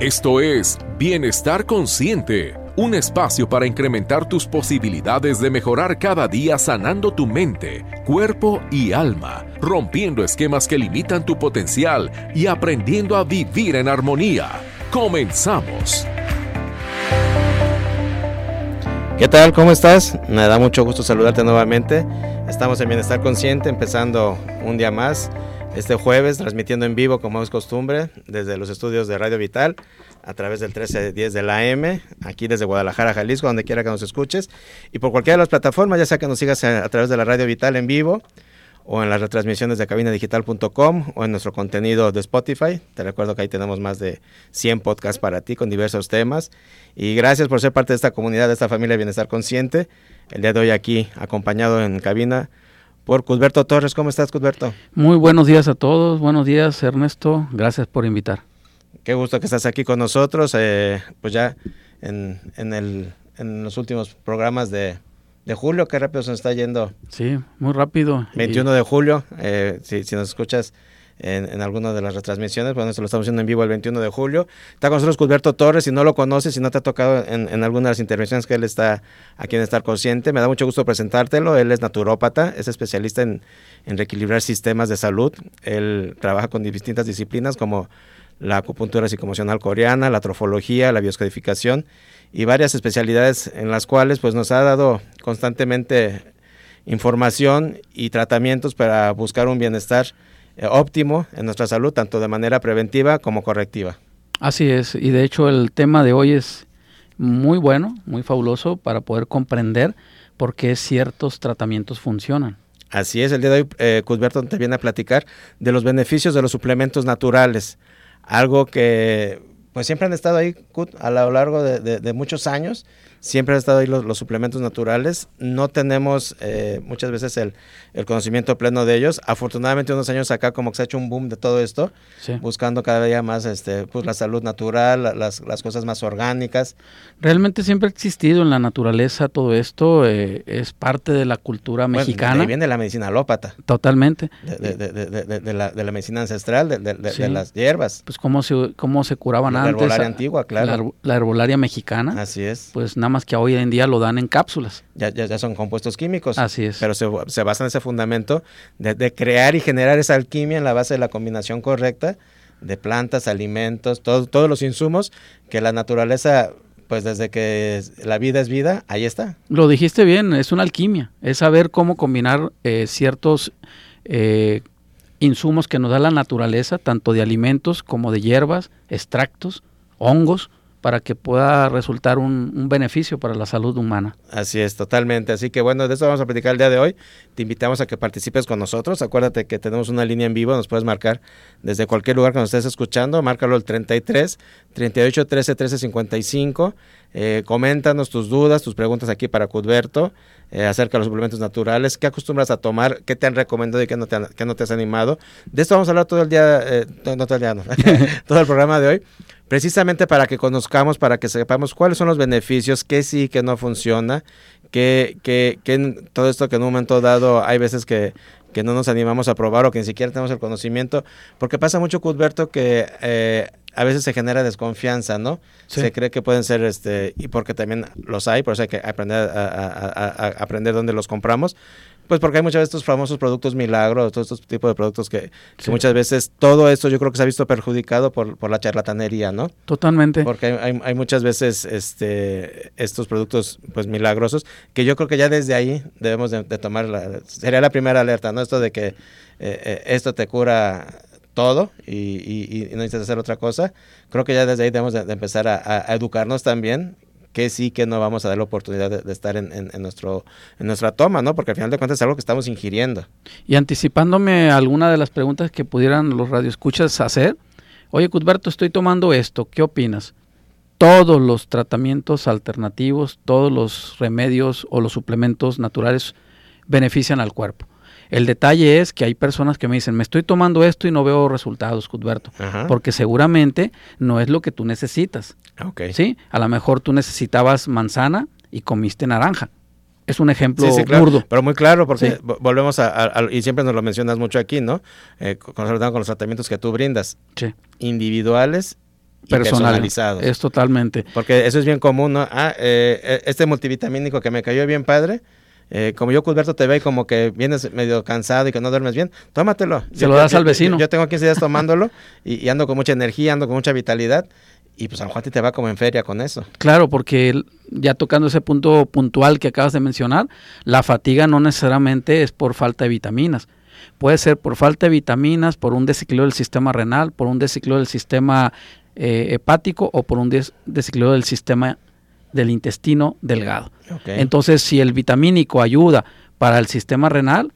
Esto es Bienestar Consciente, un espacio para incrementar tus posibilidades de mejorar cada día sanando tu mente, cuerpo y alma, rompiendo esquemas que limitan tu potencial y aprendiendo a vivir en armonía. Comenzamos. ¿Qué tal? ¿Cómo estás? Me da mucho gusto saludarte nuevamente. Estamos en Bienestar Consciente, empezando un día más este jueves, transmitiendo en vivo, como es costumbre, desde los estudios de Radio Vital, a través del 1310 de la AM, aquí desde Guadalajara, Jalisco, donde quiera que nos escuches, y por cualquiera de las plataformas, ya sea que nos sigas a, través de la Radio Vital en vivo, o en las retransmisiones de cabinadigital.com, o en nuestro contenido de Spotify. Te recuerdo que ahí tenemos más de 100 podcasts para ti con diversos temas. Y gracias por ser parte de esta comunidad, de esta familia de Bienestar Consciente. El día de hoy aquí, acompañado en cabina por Cusberto Torres. ¿Cómo estás, Cusberto? Muy buenos días a todos. Buenos días, Ernesto. Gracias por invitar. Qué gusto que estás aquí con nosotros. Eh, pues ya en, en, el, en los últimos programas de, de julio, qué rápido se nos está yendo. Sí, muy rápido. 21 de julio, eh, si, si nos escuchas en, en alguna de las retransmisiones. Bueno, esto lo estamos haciendo en vivo el 21 de julio. Está con nosotros Cusberto Torres. Si no lo conoces, si no te ha tocado en, en alguna de las intervenciones que él está aquí en Estar Consciente, me da mucho gusto presentártelo. Él es naturópata, es especialista en, en reequilibrar sistemas de salud. Él trabaja con distintas disciplinas como la acupuntura psicomocional coreana, la trofología, la bioscodificación y varias especialidades en las cuales pues nos ha dado constantemente información y tratamientos para buscar un bienestar óptimo en nuestra salud, tanto de manera preventiva como correctiva. Así es, y de hecho el tema de hoy es muy bueno, muy fabuloso para poder comprender por qué ciertos tratamientos funcionan. Así es, el día de hoy eh, Cusberto te viene a platicar de los beneficios de los suplementos naturales, algo que pues siempre han estado ahí Cut, a lo largo de, de, de muchos años siempre han estado ahí los, los suplementos naturales. No tenemos eh, muchas veces el, el, conocimiento pleno de ellos. Afortunadamente, unos años acá, como que se ha hecho un boom de todo esto, sí. buscando cada día más este, pues, la salud natural, las, las, cosas más orgánicas. Realmente siempre ha existido en la naturaleza todo esto, eh, es parte de la cultura bueno, mexicana. De viene la medicina alópata. Totalmente. De, de, de la, la, medicina ancestral, de, las hierbas. Pues cómo se, cómo se curaban la antes. La herbolaria antigua, claro. La, la, herbolaria mexicana. Así es. Pues nada más que hoy en día lo dan en cápsulas. Ya, ya, ya son compuestos químicos. Así es. Pero se, se basa en ese fundamento de, de, crear y generar esa alquimia en la base de la combinación correcta de plantas, alimentos, todo, todos los insumos que la naturaleza, pues desde que la vida es vida, ahí está. Lo dijiste bien, es una alquimia, es saber cómo combinar eh, ciertos eh, insumos que nos da la naturaleza, tanto de alimentos como de hierbas, extractos, hongos, para que pueda resultar un, beneficio para la salud humana. Así es, totalmente. Así que bueno, de eso vamos a platicar el día de hoy. Te invitamos a que participes con nosotros. Acuérdate que tenemos una línea en vivo, nos puedes marcar desde cualquier lugar que nos estés escuchando. Márcalo el 33 38 13 13 55. Eh, coméntanos tus dudas, tus preguntas aquí para Cudberto eh, acerca de los suplementos naturales, qué acostumbras a tomar, qué te han recomendado y qué no te, han, qué no te has animado. De esto vamos a hablar todo el día, eh, no todo el día, no, todo el programa de hoy precisamente para que conozcamos, para que sepamos cuáles son los beneficios, qué sí, qué no funciona, que, que, que todo esto que en un momento dado hay veces que, que no nos animamos a probar o que ni siquiera tenemos el conocimiento, porque pasa mucho, Cudberto, que eh, a veces se genera desconfianza, ¿no? Sí. Se cree que pueden ser, este, y porque también los hay, por eso hay que aprender a, a, a, a aprender dónde los compramos, pues porque hay muchas veces estos famosos productos milagros, todos estos tipos de productos que, muchas veces todo esto yo creo que se ha visto perjudicado por, por la charlatanería, ¿no? Totalmente. Porque hay, hay, hay, muchas veces este, estos productos pues milagrosos que yo creo que ya desde ahí debemos de, de tomar, la, sería la primera alerta, ¿no? Esto de que eh, eh, esto te cura todo y, y, y, no necesitas hacer otra cosa. Creo que ya desde ahí debemos de, de empezar a, a, educarnos también que sí, que no vamos a dar la oportunidad de, estar en, en, en, nuestro, en nuestra toma, ¿no? Porque al final de cuentas es algo que estamos ingiriendo. Y anticipándome alguna de las preguntas que pudieran los radioescuchas hacer, oye, Cusberto, estoy tomando esto, ¿qué opinas? Todos los tratamientos alternativos, todos los remedios o los suplementos naturales benefician al cuerpo. El detalle es que hay personas que me dicen, me estoy tomando esto y no veo resultados, Cudberto, Ajá. porque seguramente no es lo que tú necesitas. Okay. ¿sí? A lo mejor tú necesitabas manzana y comiste naranja. Es un ejemplo sí, sí, claro, burdo. Pero muy claro, porque sí. volvemos a, a, a, y siempre nos lo mencionas mucho aquí, ¿no? Eh, con, con, los tratamientos que tú brindas. Sí. Individuales personalizados. Es totalmente. Porque eso es bien común, ¿no? Ah, eh, eh, este multivitamínico que me cayó bien padre, eh, como yo, Cusberto, te ve como que vienes medio cansado y que no duermes bien, tómatelo. Se lo das al vecino. Yo, tengo 15 días tomándolo y, ando con mucha energía, ando con mucha vitalidad. Y pues a lo te va como en feria con eso. Claro, porque ya tocando ese punto puntual que acabas de mencionar, la fatiga no necesariamente es por falta de vitaminas. Puede ser por falta de vitaminas, por un desequilibrio del sistema renal, por un desequilibrio del sistema eh, hepático o por un desequilibrio del sistema del intestino delgado. Entonces, si el vitamínico ayuda para el sistema renal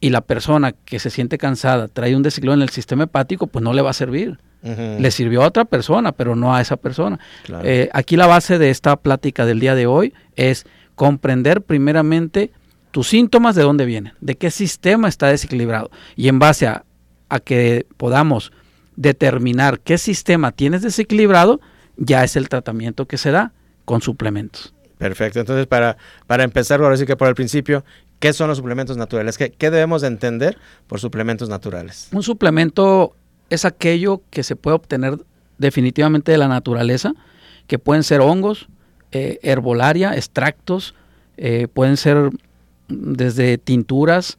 y la persona que se siente cansada trae un desequilibrio en el sistema hepático, pues no le va a servir. Le sirvió a otra persona, pero no a esa persona. Eh, aquí la base de esta plática del día de hoy es comprender primeramente tus síntomas de dónde vienen, de qué sistema está desequilibrado. Y en base a, a que podamos determinar qué sistema tienes desequilibrado, ya es el tratamiento que se da con suplementos. Perfecto. Entonces, para, para empezar, ahora sí que por el principio, ¿qué son los suplementos naturales? ¿Qué, ¿Qué, debemos entender por suplementos naturales? Un suplemento es aquello que se puede obtener definitivamente de la naturaleza, que pueden ser hongos, eh, herbolaria, extractos, eh, pueden ser desde tinturas,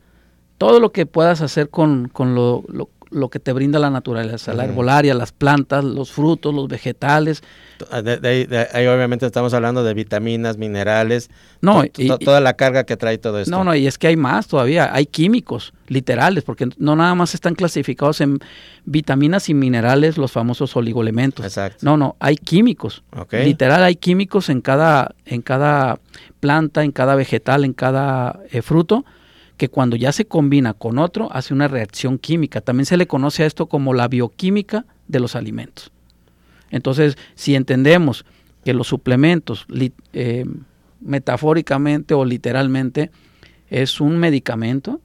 todo lo que puedas hacer con, con lo, lo que te brinda la naturaleza, la herbolaria, las plantas, los frutos, los vegetales. Ah, de, ahí, obviamente estamos hablando de vitaminas, minerales, no, y, toda la carga que trae todo esto. No, no, y es que hay más todavía, hay químicos literales, porque no nada más están clasificados en vitaminas y minerales los famosos oligoelementos. Exacto. No, no, hay químicos. Literal hay químicos en cada, en cada planta, en cada vegetal, en cada eh, fruto que cuando ya se combina con otro hace una reacción química. También se le conoce a esto como la bioquímica de los alimentos. Entonces, si entendemos que los suplementos, eh, metafóricamente o literalmente, es un medicamento,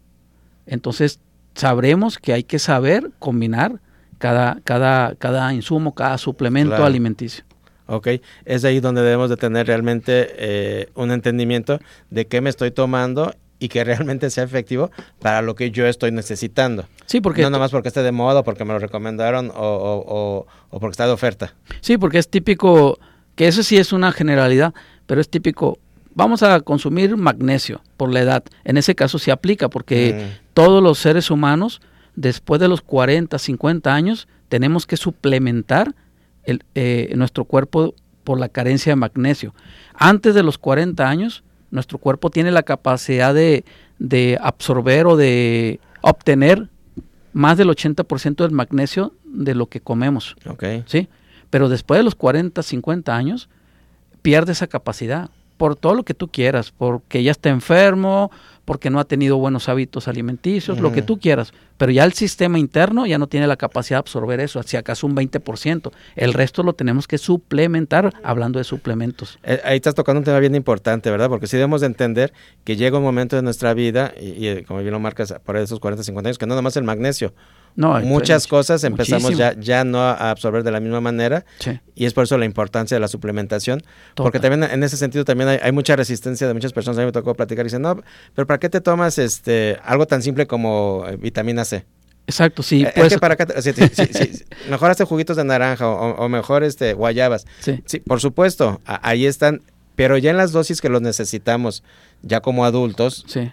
entonces sabremos que hay que saber combinar cada, cada, cada insumo, cada suplemento alimenticio. Ok, es ahí donde debemos de tener realmente eh, un entendimiento de qué me estoy tomando y que realmente sea efectivo para lo que yo estoy necesitando. Sí, porque... No nomás porque esté de moda, porque me lo recomendaron o, o, porque está de oferta. Sí, porque es típico, que eso sí es una generalidad, pero es típico, vamos a consumir magnesio por la edad. En ese caso se aplica porque mm. todos los seres humanos, después de los 40, 50 años, tenemos que suplementar el, eh, nuestro cuerpo por la carencia de magnesio. Antes de los 40 años, nuestro cuerpo tiene la capacidad de, absorber o de obtener más del 80% del magnesio de lo que comemos. ¿sí? Pero después de los 40, 50 años, pierde esa capacidad por todo lo que tú quieras, porque ya está enfermo, porque no ha tenido buenos hábitos alimenticios, lo que tú quieras, pero ya el sistema interno ya no tiene la capacidad de absorber eso, si acaso un 20%. El resto lo tenemos que suplementar hablando de suplementos. Eh, ahí estás tocando un tema bien importante, ¿verdad? Porque sí debemos de entender que llega un momento de nuestra vida, y, y como bien lo marcas por esos 40, 50 años, que no nomás el magnesio, no, muchas cosas empezamos ya, ya no a absorber de la misma manera y es por eso la importancia de la suplementación, porque también en ese sentido también hay, mucha resistencia de muchas personas, a mí me tocó platicar y dicen, no, pero ¿para qué te tomas este algo tan simple como eh, vitamina C? Exacto, sí. Eh, pues, para mejor hace juguitos de naranja o, mejor este guayabas. Sí. sí por supuesto, ahí están, pero ya en las dosis que los necesitamos, ya como adultos, sí.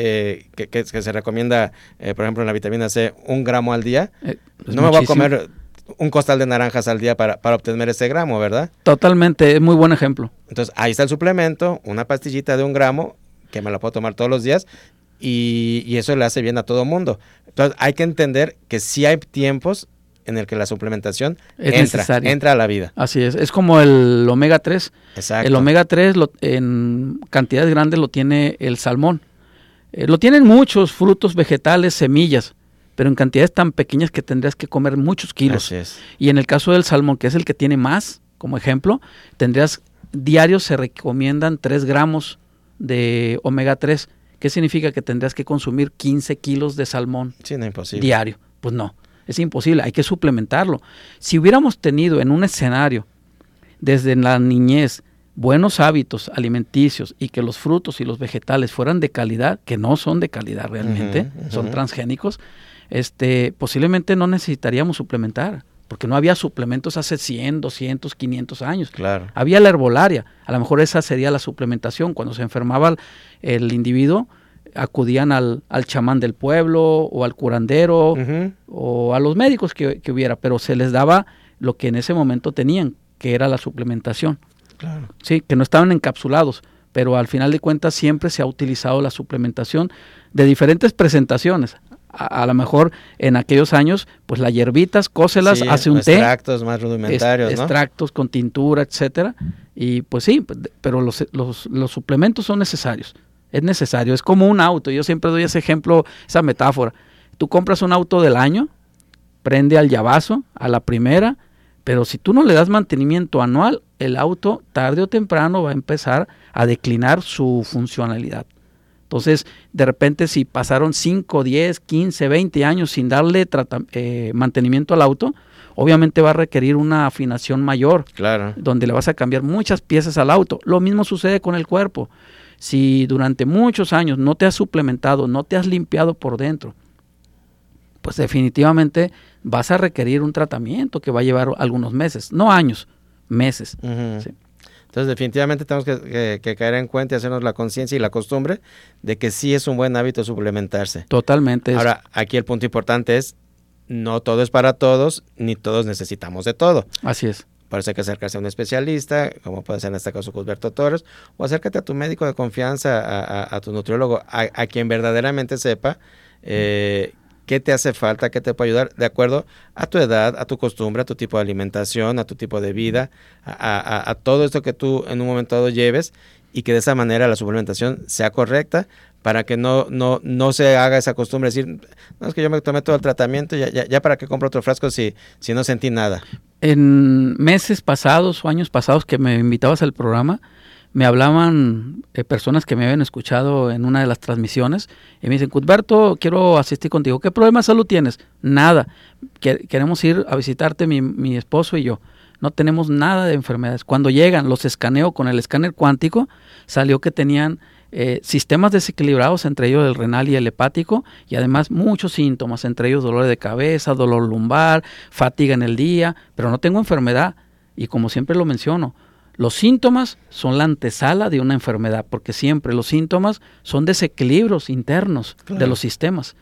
Eh, que, se recomienda, eh, por ejemplo, en la vitamina C, un gramo al día, eh, no me voy a comer un costal de naranjas al día para, obtener ese gramo, ¿verdad? Totalmente, es muy buen ejemplo. Entonces, ahí está el suplemento, una pastillita de un gramo, que me la puedo tomar todos los días, y, eso le hace bien a todo mundo. Entonces, hay que entender que sí hay tiempos en el que la suplementación entra, entra a la vida. Así es, es como el omega 3. Exacto. El omega 3 en cantidades grandes lo tiene el salmón. Eh, lo tienen muchos frutos, vegetales, semillas, pero en cantidades tan pequeñas que tendrías que comer muchos kilos. Y en el caso del salmón, que es el que tiene más, como ejemplo, tendrías diarios se recomiendan 3 gramos de omega 3. ¿Qué significa que tendrías que consumir 15 kilos de salmón diario? Pues no, es imposible, hay que suplementarlo. Si hubiéramos tenido en un escenario desde la niñez buenos hábitos alimenticios y que los frutos y los vegetales fueran de calidad, que no son de calidad realmente, son transgénicos, este, posiblemente no necesitaríamos suplementar, porque no había suplementos hace 100, 200, 500 años. Claro. Había la herbolaria, a lo mejor esa sería la suplementación. Cuando se enfermaba el, el individuo, acudían al, al, chamán del pueblo o al curandero uh -huh. o a los médicos que, que, hubiera, pero se les daba lo que en ese momento tenían, que era la suplementación. Claro. Sí, que no estaban encapsulados, pero al final de cuentas siempre se ha utilizado la suplementación de diferentes presentaciones. A, a lo mejor en aquellos años, pues las hierbitas, cóselas, sí, hace un extractos té. Extractos más rudimentarios. Extractos con tintura, etcétera. Y pues sí, pero los, los, los suplementos son necesarios. Es necesario, es como un auto. Yo siempre doy ese ejemplo, esa metáfora. Tú compras un auto del año, prende al llavazo, a la primera, pero si tú no le das mantenimiento anual, el auto tarde o temprano va a empezar a declinar su funcionalidad. Entonces, de repente, si pasaron 5, 10, 15, 20 años sin darle eh, mantenimiento al auto, obviamente va a requerir una afinación mayor, claro. donde le vas a cambiar muchas piezas al auto. Lo mismo sucede con el cuerpo. Si durante muchos años no te has suplementado, no te has limpiado por dentro, pues definitivamente vas a requerir un tratamiento que va a llevar algunos meses, no años, meses. Uh -huh. sí. Entonces definitivamente tenemos que, que, que, caer en cuenta y hacernos la conciencia y la costumbre de que sí es un buen hábito suplementarse. Totalmente. Ahora, aquí el punto importante es, no todo es para todos, ni todos necesitamos de todo. Así es. Por eso hay que acercarse a un especialista, como puede ser en este caso Cusberto Torres, o acércate a tu médico de confianza, a, a, a tu nutriólogo, a, a, quien verdaderamente sepa eh, qué te hace falta, qué te puede ayudar, de acuerdo a tu edad, a tu costumbre, a tu tipo de alimentación, a tu tipo de vida, a, todo esto que tú en un momento dado lleves y que de esa manera la suplementación sea correcta para que no, no, no se haga esa costumbre de decir, no, es que yo me tomé todo el tratamiento, ya, ya, ya para qué compro otro frasco si, si no sentí nada. En meses pasados o años pasados que me invitabas al programa, me hablaban eh, personas que me habían escuchado en una de las transmisiones y me dicen, Cudberto, quiero asistir contigo. ¿Qué problema de salud tienes? Nada. Queremos ir a visitarte mi, mi esposo y yo. No tenemos nada de enfermedades. Cuando llegan, los escaneo con el escáner cuántico, salió que tenían eh, sistemas desequilibrados, entre ellos el renal y el hepático, y además muchos síntomas, entre ellos dolor de cabeza, dolor lumbar, fatiga en el día, pero no tengo enfermedad. Y como siempre lo menciono, los síntomas son la antesala de una enfermedad, porque siempre los síntomas son desequilibrios internos claro. de los sistemas.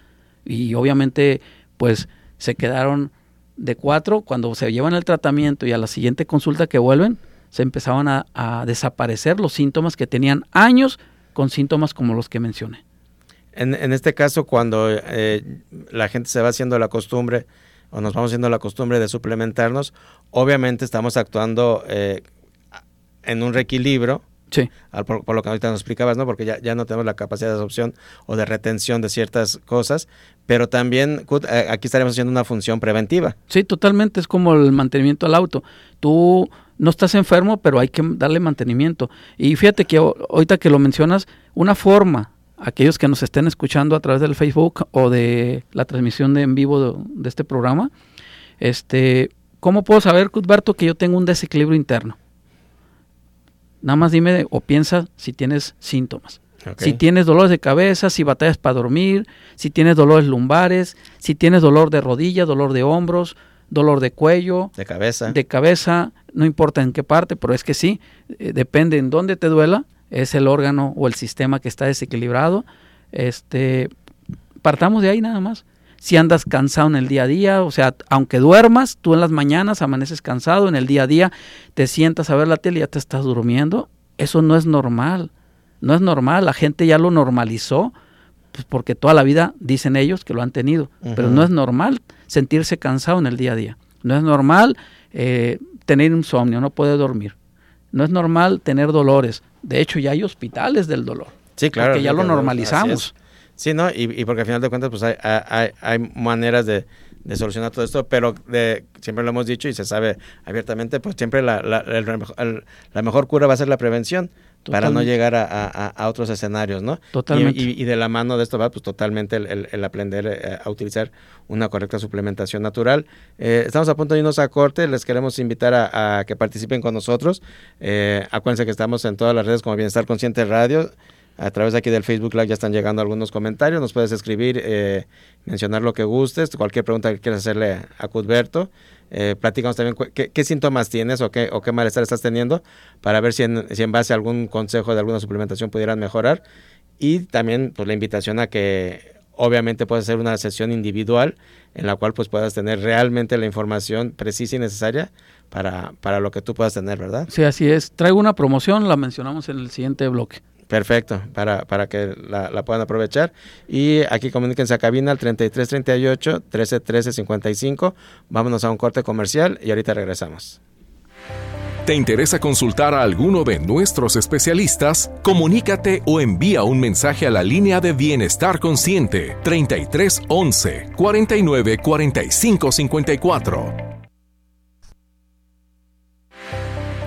Y obviamente, pues se quedaron de cuatro, cuando se llevan el tratamiento y a la siguiente consulta que vuelven, se empezaban a, a desaparecer los síntomas que tenían años con síntomas como los que mencioné. En, en este caso, cuando eh, la gente se va haciendo la costumbre o nos vamos haciendo la costumbre de suplementarnos, obviamente estamos actuando eh, en un reequilibrio, sí. al, por, por, lo que ahorita nos explicabas, ¿no? Porque ya, ya, no tenemos la capacidad de absorción o de retención de ciertas cosas, pero también eh, aquí estaremos haciendo una función preventiva. Sí, totalmente, es como el mantenimiento al auto. Tú no estás enfermo, pero hay que darle mantenimiento. Y fíjate que ahorita que lo mencionas, una forma, aquellos que nos estén escuchando a través del Facebook o de la transmisión de en vivo de, de este programa, este, ¿cómo puedo saber, Cuthberto, que yo tengo un desequilibrio interno? Nada más dime o piensa si tienes síntomas. Okay. Si tienes dolores de cabeza, si batallas para dormir, si tienes dolores lumbares, si tienes dolor de rodilla, dolor de hombros, dolor de cuello, de cabeza, de cabeza, no importa en qué parte, pero es que sí, eh, depende en dónde te duela, es el órgano o el sistema que está desequilibrado. Este, partamos de ahí nada más. Si andas cansado en el día a día, o sea, aunque duermas, tú en las mañanas amaneces cansado, en el día a día te sientas a ver la tele y ya te estás durmiendo, eso no es normal. No es normal, la gente ya lo normalizó, pues porque toda la vida dicen ellos que lo han tenido, uh -huh. pero no es normal sentirse cansado en el día a día. No es normal eh, tener insomnio, no poder dormir. No es normal tener dolores. De hecho, ya hay hospitales del dolor. Sí, claro. Porque ya lo normalizamos. Sí, ¿no? Y, y, porque al final de cuentas, pues hay, hay, hay maneras de, de, solucionar todo esto, pero de, siempre lo hemos dicho y se sabe abiertamente, pues siempre la, la, el, el, la mejor cura va a ser la prevención. Totalmente. para no llegar a, a, a, otros escenarios, ¿no? Totalmente. Y, y, y, de la mano de esto va, pues totalmente el, el, el aprender eh, a utilizar una correcta suplementación natural. Eh, estamos a punto de irnos a corte, les queremos invitar a, a que participen con nosotros. Eh, acuérdense que estamos en todas las redes como Bienestar Consciente Radio. A través de aquí del Facebook Live ya están llegando algunos comentarios. Nos puedes escribir, eh, mencionar lo que gustes, cualquier pregunta que quieras hacerle a Cudberto. Eh, platícanos también qué, síntomas tienes o qué, o qué malestar estás teniendo para ver si en, si en base a algún consejo de alguna suplementación pudieran mejorar. Y también pues la invitación a que obviamente puedes hacer una sesión individual en la cual pues puedas tener realmente la información precisa y necesaria para, para lo que tú puedas tener, ¿verdad? Sí, así es. Traigo una promoción, la mencionamos en el siguiente bloque. Perfecto, para, para que la, puedan aprovechar. Y aquí comuníquense a cabina al 3338 1313 55. Vámonos a un corte comercial y ahorita regresamos. ¿Te interesa consultar a alguno de nuestros especialistas? Comunícate o envía un mensaje a la línea de Bienestar Consciente 33 11 49 45 54.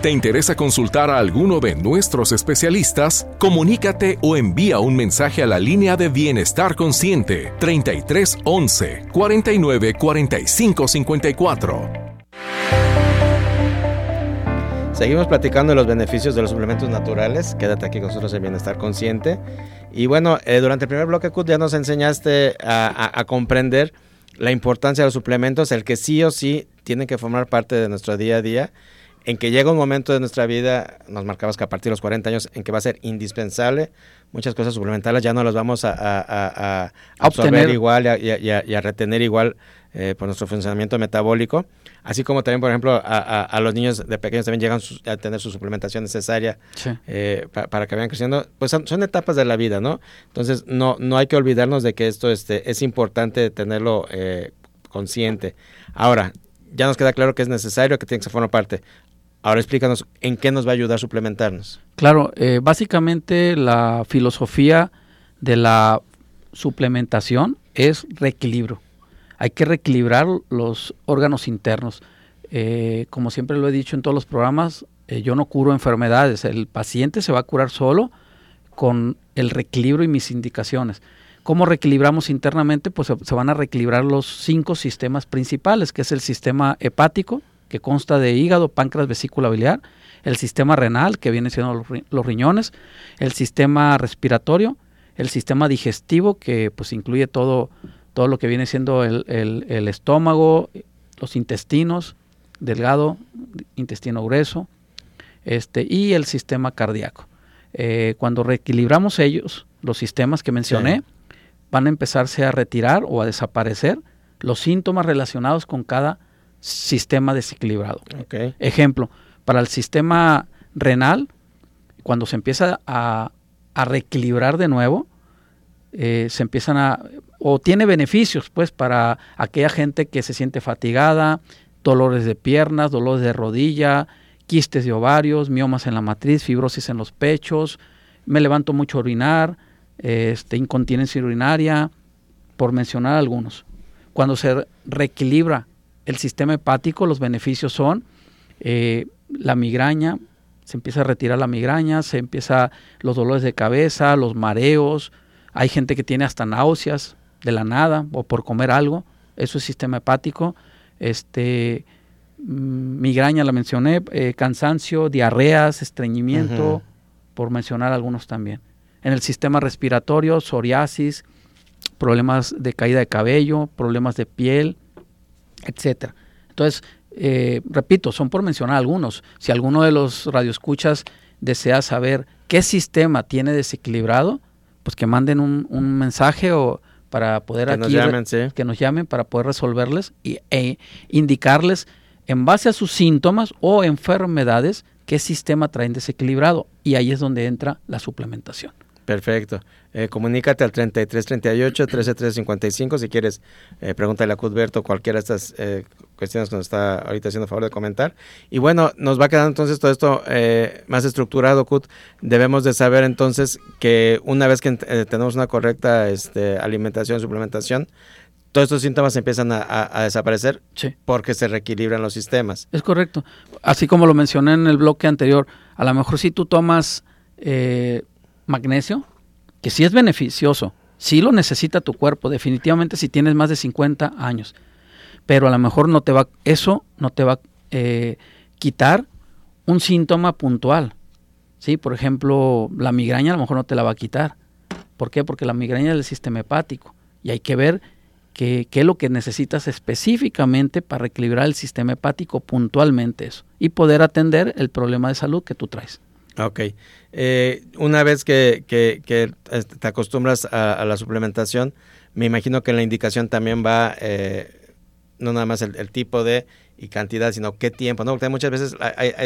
¿Te interesa consultar a alguno de nuestros especialistas? Comunícate o envía un mensaje a la línea de Bienestar Consciente 33 11 49 45 54. Seguimos platicando de los beneficios de los suplementos naturales. Quédate aquí con nosotros en Bienestar Consciente. Y bueno, eh, durante el primer bloque, Kut, ya nos enseñaste a, comprender la importancia de los suplementos, el que sí o sí tienen que formar parte de nuestro día a día, en que llega un momento de nuestra vida, nos marcabas que a partir de los 40 años, en que va a ser indispensable, muchas cosas suplementales ya no las vamos a, absorber igual y a, retener igual eh, por nuestro funcionamiento metabólico. Así como también, por ejemplo, a, los niños de pequeños también llegan a tener su suplementación necesaria eh, para que vayan creciendo. Pues son, etapas de la vida, ¿no? Entonces, no, no hay que olvidarnos de que esto este, es importante tenerlo eh, consciente. Ahora, ya nos queda claro que es necesario, que tiene que formar parte. Ahora explícanos en qué nos va a ayudar suplementarnos. Claro, eh, básicamente la filosofía de la suplementación es reequilibrio hay que reequilibrar los órganos internos. Eh, como siempre lo he dicho en todos los programas, eh, yo no curo enfermedades, el paciente se va a curar solo con el reequilibrio y mis indicaciones. ¿Cómo reequilibramos internamente? Pues se, van a reequilibrar los cinco sistemas principales, que es el sistema hepático, que consta de hígado, páncreas, vesícula biliar, el sistema renal, que viene siendo los, riñones, el sistema respiratorio, el sistema digestivo, que pues incluye todo todo lo que viene siendo el, estómago, los intestinos, delgado, intestino grueso, este, y el sistema cardíaco. Eh, cuando reequilibramos ellos, los sistemas que mencioné, van a empezarse a retirar o a desaparecer los síntomas relacionados con cada sistema desequilibrado. Ejemplo, para el sistema renal, cuando se empieza a, a reequilibrar de nuevo, eh, se empiezan a, o tiene beneficios pues para aquella gente que se siente fatigada, dolores de piernas, dolores de rodilla, quistes de ovarios, miomas en la matriz, fibrosis en los pechos, me levanto mucho a orinar, este, incontinencia urinaria, por mencionar algunos. Cuando se reequilibra el sistema hepático, los beneficios son eh, la migraña, se empieza a retirar la migraña, se empieza los dolores de cabeza, los mareos, hay gente que tiene hasta náuseas de la nada o por comer algo. Eso es sistema hepático. Este, mm, migraña la mencioné, eh, cansancio, diarreas, estreñimiento, por mencionar algunos también. En el sistema respiratorio, psoriasis, problemas de caída de cabello, problemas de piel, etcétera. Entonces, eh, repito, son por mencionar algunos. Si alguno de los radioescuchas desea saber qué sistema tiene desequilibrado, pues que manden un, mensaje o para poder que nos llamen, que nos llamen para poder resolverles y, e indicarles en base a sus síntomas o enfermedades qué sistema traen desequilibrado y ahí es donde entra la suplementación. Perfecto. Eh, comunícate al 3338 13355 si quieres eh, pregúntale a Cudberto cualquiera de estas eh, cuestiones que nos está ahorita haciendo favor de comentar. Y bueno, nos va quedando entonces todo esto eh, más estructurado, Cut. Debemos de saber entonces que una vez que tenemos una correcta este, alimentación, suplementación, todos estos síntomas empiezan a, desaparecer porque se reequilibran los sistemas. Es correcto. Así como lo mencioné en el bloque anterior, a lo mejor si tú tomas magnesio, que sí es beneficioso, sí lo necesita tu cuerpo, definitivamente si tienes más de 50 años, pero a lo mejor no te va, eso no te va a eh, quitar un síntoma puntual. Sí, por ejemplo, la migraña a lo mejor no te la va a quitar. ¿Por qué? Porque la migraña es del sistema hepático y hay que ver qué, es lo que necesitas específicamente para equilibrar el sistema hepático puntualmente eso y poder atender el problema de salud que tú traes. Ok. Eh, una vez que, que, que, este, te acostumbras a, la suplementación, me imagino que la indicación también va eh, no nada más el, tipo de y cantidad, sino qué tiempo, ¿no? Porque muchas veces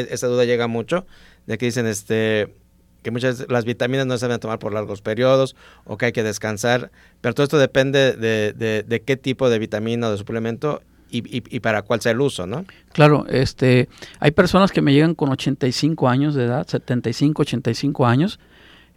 esa duda llega mucho de que dicen este que muchas las vitaminas no se deben tomar por largos periodos o que hay que descansar, pero todo esto depende de, de, de qué tipo de vitamina o de suplemento y, y, y, para cuál sea el uso, ¿no? Claro, este, hay personas que me llegan con 85 años de edad, 75, 85 años,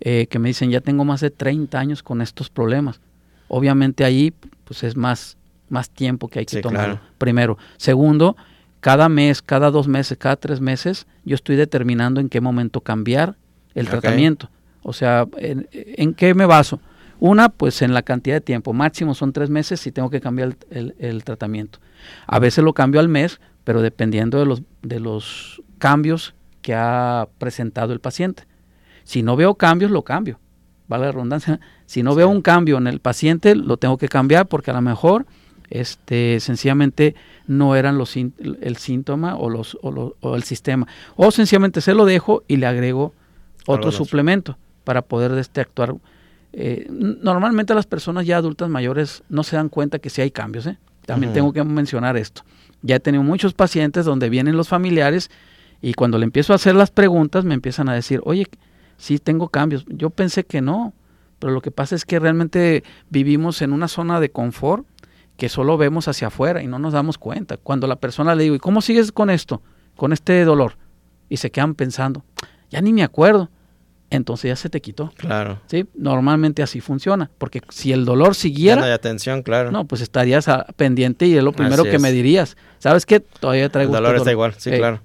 eh, que me dicen, ya tengo más de 30 años con estos problemas. Obviamente ahí, pues es más, más tiempo que hay que sí, tomar. Claro. Primero. Segundo, cada mes, cada dos meses, cada tres meses, yo estoy determinando en qué momento cambiar el okay. tratamiento. O sea, ¿en, ¿en, qué me baso? Una, pues en la cantidad de tiempo. Máximo son tres meses y tengo que cambiar el, el, el tratamiento. A veces lo cambio al mes, pero dependiendo de los, de los cambios que ha presentado el paciente. Si no veo cambios, lo cambio. Vale la redundancia. Si no sí. veo un cambio en el paciente, lo tengo que cambiar porque a lo mejor este sencillamente no eran los el síntoma o los o, lo, o el sistema o sencillamente se lo dejo y le agrego otro suplemento para poder este actuar eh, normalmente las personas ya adultas mayores no se dan cuenta que sí hay cambios ¿eh? también uh -huh. tengo que mencionar esto ya he tenido muchos pacientes donde vienen los familiares y cuando le empiezo a hacer las preguntas me empiezan a decir oye sí tengo cambios yo pensé que no pero lo que pasa es que realmente vivimos en una zona de confort que solo vemos hacia afuera y no nos damos cuenta. Cuando la persona le digo, ¿y cómo sigues con esto? Con este dolor. Y se quedan pensando, ya ni me acuerdo. Entonces ya se te quitó. Claro. Sí, normalmente así funciona, porque si el dolor siguiera, ya no hay atención, claro. No, pues estarías a, pendiente y es lo primero así que es. me dirías. ¿Sabes qué? Todavía traigo El dolor este está dolor. igual, sí, eh, claro.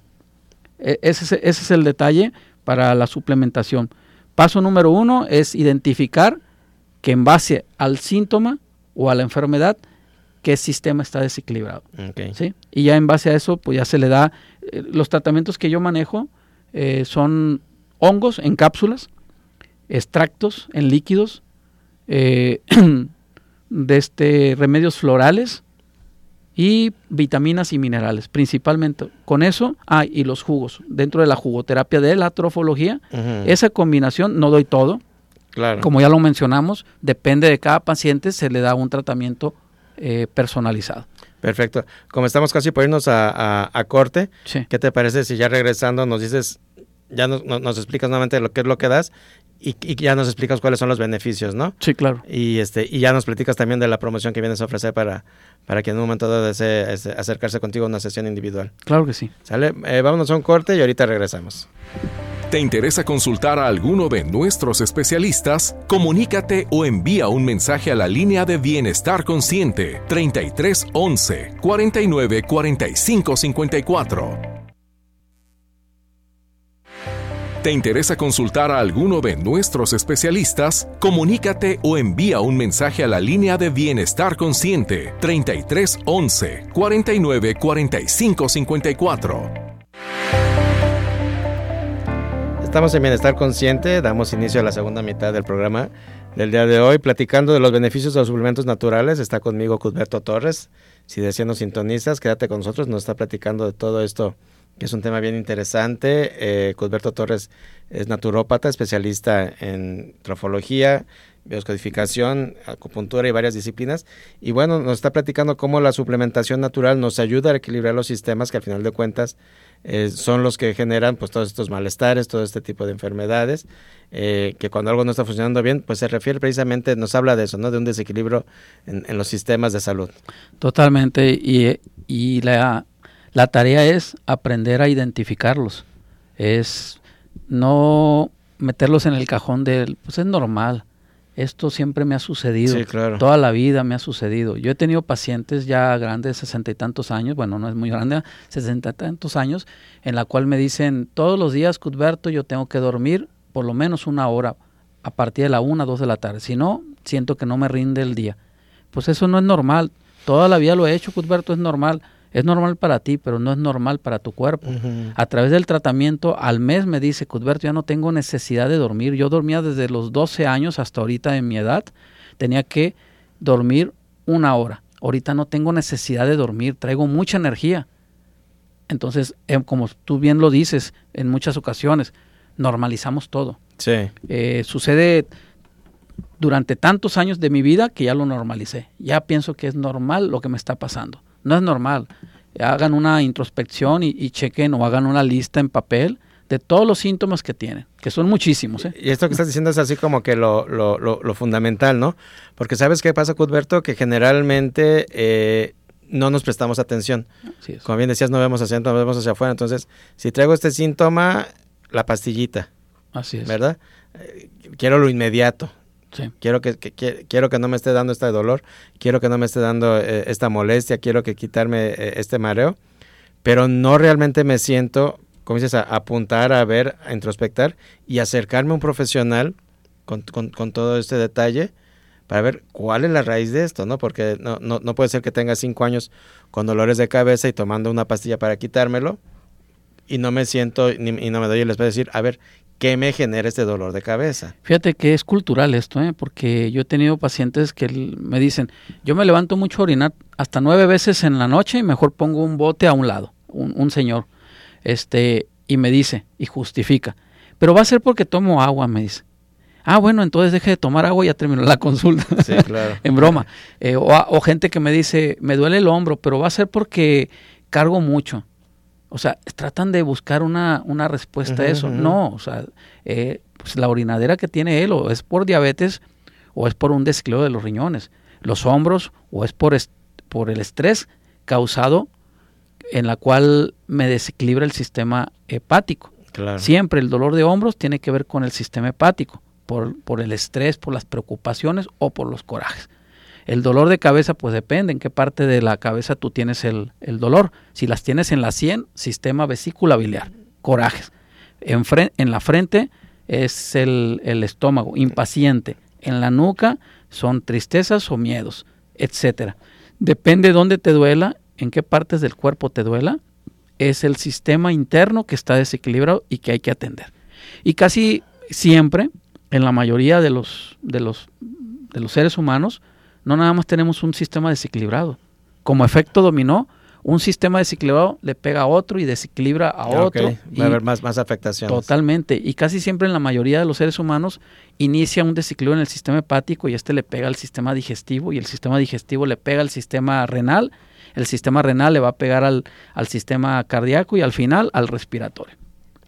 Ese es, ese es el detalle para la suplementación. Paso número uno es identificar que en base al síntoma o a la enfermedad qué sistema está desequilibrado. Okay. ¿sí? Y ya en base a eso, pues ya se le da, eh, los tratamientos que yo manejo eh, son hongos en cápsulas, extractos en líquidos, eh, de este, remedios florales y vitaminas y minerales, principalmente. Con eso, ah, y los jugos. Dentro de la jugoterapia de la trofología, uh -huh. esa combinación, no doy todo. Claro. Como ya lo mencionamos, depende de cada paciente, se le da un tratamiento eh, personalizado. Perfecto. Como estamos casi por irnos a, a, a corte, sí. ¿qué te parece si ya regresando nos dices, ya nos, nos explicas nuevamente lo que es lo que das y, y, ya nos explicas cuáles son los beneficios, ¿no? Sí, claro. Y este y ya nos platicas también de la promoción que vienes a ofrecer para, para que en un momento dado desee este, acercarse contigo a una sesión individual. Claro que sí. ¿Sale? Eh, vámonos a un corte y ahorita regresamos. ¿Te interesa consultar a alguno de nuestros especialistas? Comunícate o envía un mensaje a la línea de Bienestar Consciente 33 11 49 45 54. ¿Te interesa consultar a alguno de nuestros especialistas? Comunícate o envía un mensaje a la línea de Bienestar Consciente 33 11 49 45 54. Estamos en Bienestar Consciente, damos inicio a la segunda mitad del programa del día de hoy, platicando de los beneficios de los suplementos naturales. Está conmigo Cusberto Torres. Si desean nos sintonistas, quédate con nosotros, nos está platicando de todo esto, es un tema bien interesante. Eh, Cusberto Torres es naturópata, especialista en trofología, bioscodificación, acupuntura y varias disciplinas. Y bueno, nos está platicando cómo la suplementación natural nos ayuda a equilibrar los sistemas que al final de cuentas eh, son los que generan pues todos estos malestares, todo este tipo de enfermedades, eh, que cuando algo no está funcionando bien, pues se refiere precisamente, nos habla de eso, ¿no? De un desequilibrio en, los sistemas de salud. Totalmente, y, y la, la tarea es aprender a identificarlos, es no meterlos en el cajón del, pues es normal, esto siempre me ha sucedido. Sí, claro. Toda la vida me ha sucedido. Yo he tenido pacientes ya grandes, sesenta y tantos años, bueno, no es muy grande, sesenta y tantos años, en la cual me dicen, todos los días, Cuthberto, yo tengo que dormir por lo menos una hora a partir de la una, dos de la tarde. Si no, siento que no me rinde el día. Pues eso no es normal. Toda la vida lo he hecho, Cuthberto, es normal. Es normal para ti, pero no es normal para tu cuerpo. A través del tratamiento, al mes me dice, Cuthberto, ya no tengo necesidad de dormir. Yo dormía desde los 12 años hasta ahorita en mi edad. Tenía que dormir una hora. Ahorita no tengo necesidad de dormir, traigo mucha energía. Entonces, em, como tú bien lo dices en muchas ocasiones, normalizamos todo. Sí. Eh, sucede durante tantos años de mi vida que ya lo normalicé. Ya pienso que es normal lo que me está pasando. No es normal. Hagan una introspección y, chequen o hagan una lista en papel de todos los síntomas que tienen, que son muchísimos. ¿eh? Y esto que estás diciendo es así como que lo, fundamental, ¿no? Porque sabes qué pasa, Cuthberto, que generalmente eh, no nos prestamos atención. Como bien decías, no vemos hacia adentro, no vemos hacia afuera. Entonces, si traigo este síntoma, la pastillita. Así es. ¿Verdad? Eh, quiero lo inmediato. Quiero que, quiero que no me esté dando este dolor, quiero que no me esté dando eh, esta molestia, quiero que quitarme eh, este mareo, pero no realmente me siento, como dices, a, apuntar, a ver, a introspectar y acercarme a un profesional con, con, todo este detalle para ver cuál es la raíz de esto, ¿no? Porque no, no, no puede ser que tenga cinco años con dolores de cabeza y tomando una pastilla para quitármelo y no me siento y no me doy el espacio de decir, a ver, ¿qué me genera este dolor de cabeza? Fíjate que es cultural esto, ¿eh? porque yo he tenido pacientes que me dicen, yo me levanto mucho a orinar hasta nueve veces en la noche y mejor pongo un bote a un lado, un, señor, este, y me dice, y justifica, pero va a ser porque tomo agua, me dice. Ah, bueno, entonces deje de tomar agua y ya terminó la consulta. Sí, claro. en broma. Eh, o, o, gente que me dice, me duele el hombro, pero va a ser porque cargo mucho. O sea, tratan de buscar una, una respuesta a eso. No, o sea, eh, pues la orinadera que tiene él o es por diabetes o es por un desequilibrio de los riñones. Los hombros o es por, por el estrés causado en la cual me desequilibra el sistema hepático. Siempre el dolor de hombros tiene que ver con el sistema hepático, por, por el estrés, por las preocupaciones o por los corajes. El dolor de cabeza, pues depende en qué parte de la cabeza tú tienes el, dolor. Si las tienes en la sien, sistema vesícula biliar, corajes. En, en la frente es el, estómago, impaciente. En la nuca son tristezas o miedos, etcétera. Depende de dónde te duela, en qué partes del cuerpo te duela, es el sistema interno que está desequilibrado y que hay que atender. Y casi siempre, en la mayoría de los, de los, de los seres humanos, no nada más tenemos un sistema desequilibrado. Como efecto dominó, un sistema desequilibrado le pega a otro y desequilibra a otro. Va a haber más, más afectaciones. Totalmente. Y casi siempre en la mayoría de los seres humanos inicia un desequilibrio en el sistema hepático y este le pega al sistema digestivo y el sistema digestivo le pega al sistema renal. El sistema renal le va a pegar al, al sistema cardíaco y al final al respiratorio.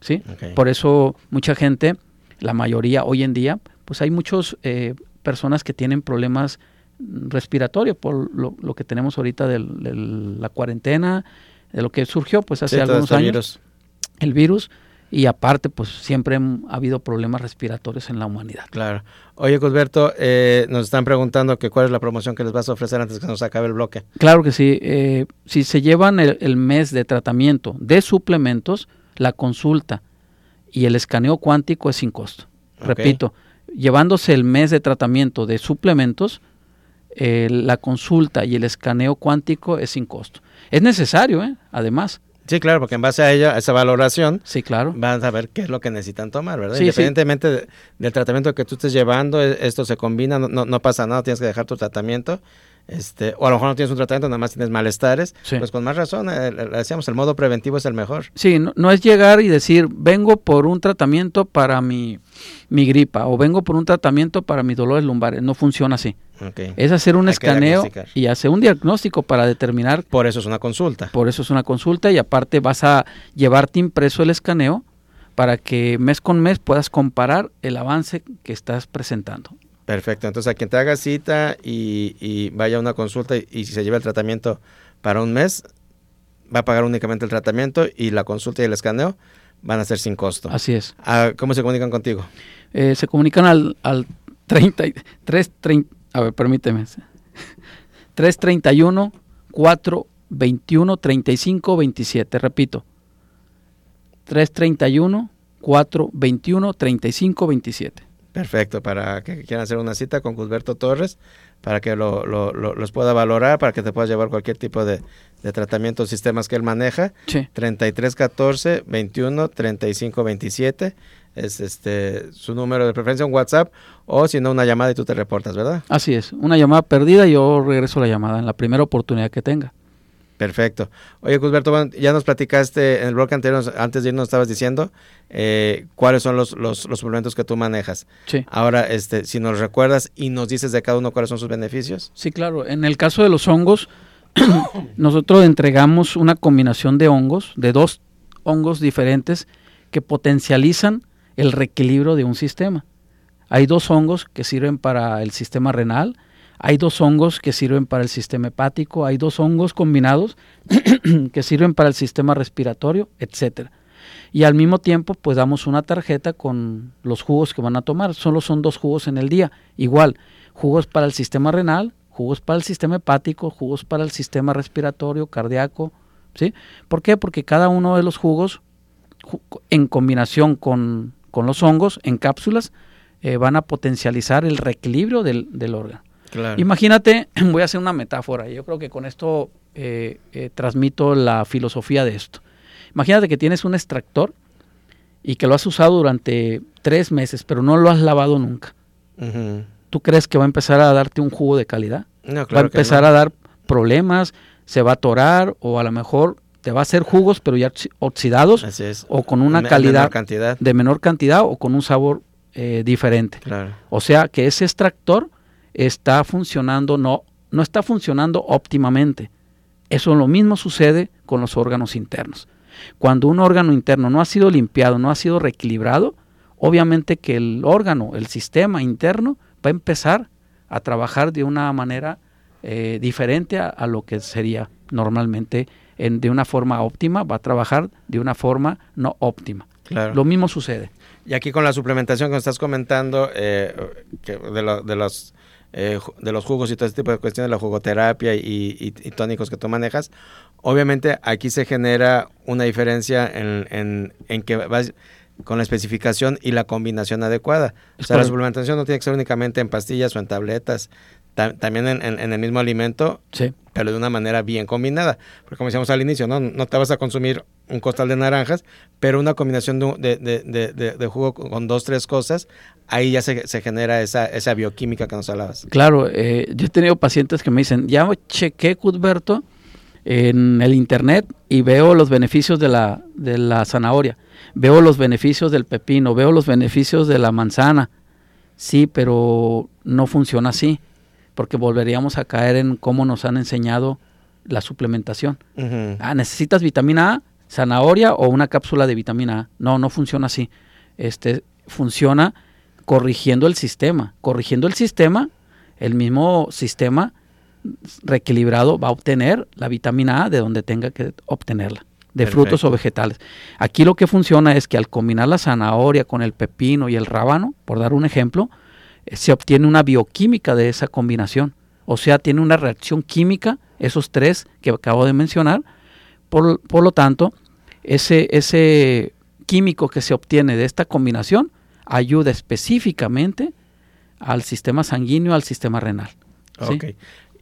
¿sí? Por eso mucha gente, la mayoría hoy en día, pues hay muchas eh, personas que tienen problemas respiratorio por lo, que tenemos ahorita de la cuarentena, de lo que surgió pues hace algunos este años, el virus, y aparte pues siempre ha habido problemas respiratorios en la humanidad. Claro. Oye, Cusberto, eh, nos están preguntando que cuál es la promoción que les vas a ofrecer antes que nos acabe el bloque. Claro que sí. Eh, si se llevan el, mes de tratamiento de suplementos, la consulta y el escaneo cuántico es sin costo. Repito, llevándose el mes de tratamiento de suplementos, la consulta y el escaneo cuántico es sin costo. Es necesario, ¿eh? además. Sí, claro, porque en base a ella, a esa valoración, sí, claro. van a saber qué es lo que necesitan tomar, ¿verdad? Independientemente del tratamiento que tú estés llevando, e, esto se combina, no, no, pasa nada, tienes que dejar tu tratamiento. Este, o a lo mejor no tienes un tratamiento, nada más tienes malestares, pues con más razón, eh, decíamos, el modo preventivo es el mejor. Sí, no, no, es llegar y decir, vengo por un tratamiento para mi, mi gripa o vengo por un tratamiento para mis dolores lumbares, no funciona así. Es hacer un escaneo y hacer un diagnóstico para determinar. Por eso es una consulta. Por eso es una consulta y aparte vas a llevarte impreso el escaneo para que mes con mes puedas comparar el avance que estás presentando. Perfecto. Entonces, a quien te haga cita y, vaya a una consulta y, si se lleva el tratamiento para un mes, va a pagar únicamente el tratamiento y la consulta y el escaneo van a ser sin costo. Así es. Ah, ¿Cómo se comunican contigo? Eh, se comunican al, al 33, 30, a ver, permíteme. 331 421 35 27. Repito. 331 421 35 27. Perfecto, para que quieran hacer una cita con Cusberto Torres, para que lo, los pueda valorar, para que te puedas llevar cualquier tipo de, de tratamiento, sistemas que él maneja. Sí. 3314 21 35 27 es este su número de preferencia, un WhatsApp o si no una llamada y tú te reportas, ¿verdad? Así es, una llamada perdida yo regreso la llamada en la primera oportunidad que tenga. Perfecto. Oye, Cusberto, ya nos platicaste en el blog anterior, antes de irnos estabas diciendo eh, cuáles son los, los, suplementos que tú manejas. Sí. Ahora, este, si nos recuerdas y nos dices de cada uno cuáles son sus beneficios. Sí, claro. En el caso de los hongos, nosotros entregamos una combinación de hongos, de dos hongos diferentes que potencializan el reequilibrio de un sistema. Hay dos hongos que sirven para el sistema renal, hay dos hongos que sirven para el sistema hepático, hay dos hongos combinados que sirven para el sistema respiratorio, etcétera. Y al mismo tiempo, pues damos una tarjeta con los jugos que van a tomar. Solo son dos jugos en el día. Igual, jugos para el sistema renal, jugos para el sistema hepático, jugos para el sistema respiratorio, cardíaco, ¿sí? ¿Por qué? Porque cada uno de los jugos, en combinación con, los hongos, en cápsulas, eh, van a potencializar el reequilibrio del, del órgano. Imagínate, voy a hacer una metáfora, yo creo que con esto eh, eh, transmito la filosofía de esto. Imagínate que tienes un extractor y que lo has usado durante tres meses, pero no lo has lavado nunca. ¿Tú crees que va a empezar a darte un jugo de calidad? va a empezar a dar problemas, se va a atorar o a lo mejor te va a hacer jugos pero ya oxidados o con una calidad de menor cantidad o con un sabor eh, diferente. O sea que ese extractor está funcionando, no, no está funcionando óptimamente. Eso lo mismo sucede con los órganos internos. Cuando un órgano interno no ha sido limpiado, no ha sido reequilibrado, obviamente que el órgano, el sistema interno, va a empezar a trabajar de una manera eh, diferente a, lo que sería normalmente en, de una forma óptima, va a trabajar de una forma no óptima. Lo mismo sucede. Y aquí con la suplementación que estás comentando, eh, de, de los eh, de los jugos y todo ese tipo de cuestiones, la jugoterapia y, tónicos que tú manejas, obviamente aquí se genera una diferencia en, en, que vas con la especificación y la combinación adecuada. o sea, la suplementación no tiene que ser únicamente en pastillas o en tabletas, también en, el mismo alimento, pero de una manera bien combinada. Porque como decíamos al inicio, ¿no? no te vas a consumir un costal de naranjas, pero una combinación de, de, jugo con dos, tres cosas, ahí ya se, genera esa, esa bioquímica que nos hablabas. Claro, eh, yo he tenido pacientes que me dicen, ya chequé, Cuthberto, en el internet y veo los beneficios de la, de la zanahoria, veo los beneficios del pepino, veo los beneficios de la manzana. Sí, pero no funciona así, porque volveríamos a caer en cómo nos han enseñado la suplementación. Ah, necesitas vitamina A, zanahoria o una cápsula de vitamina A. No, no funciona así. Este funciona corrigiendo el sistema. Corrigiendo el sistema, el mismo sistema reequilibrado va a obtener la vitamina A de donde tenga que obtenerla, de frutos o vegetales. Aquí lo que funciona es que al combinar la zanahoria con el pepino y el rábano, por dar un ejemplo, se obtiene una bioquímica de esa combinación. O sea, tiene una reacción química, esos tres que acabo de mencionar. Por, por lo tanto, ese, ese químico que se obtiene de esta combinación ayuda específicamente al sistema sanguíneo, al sistema renal. Ok.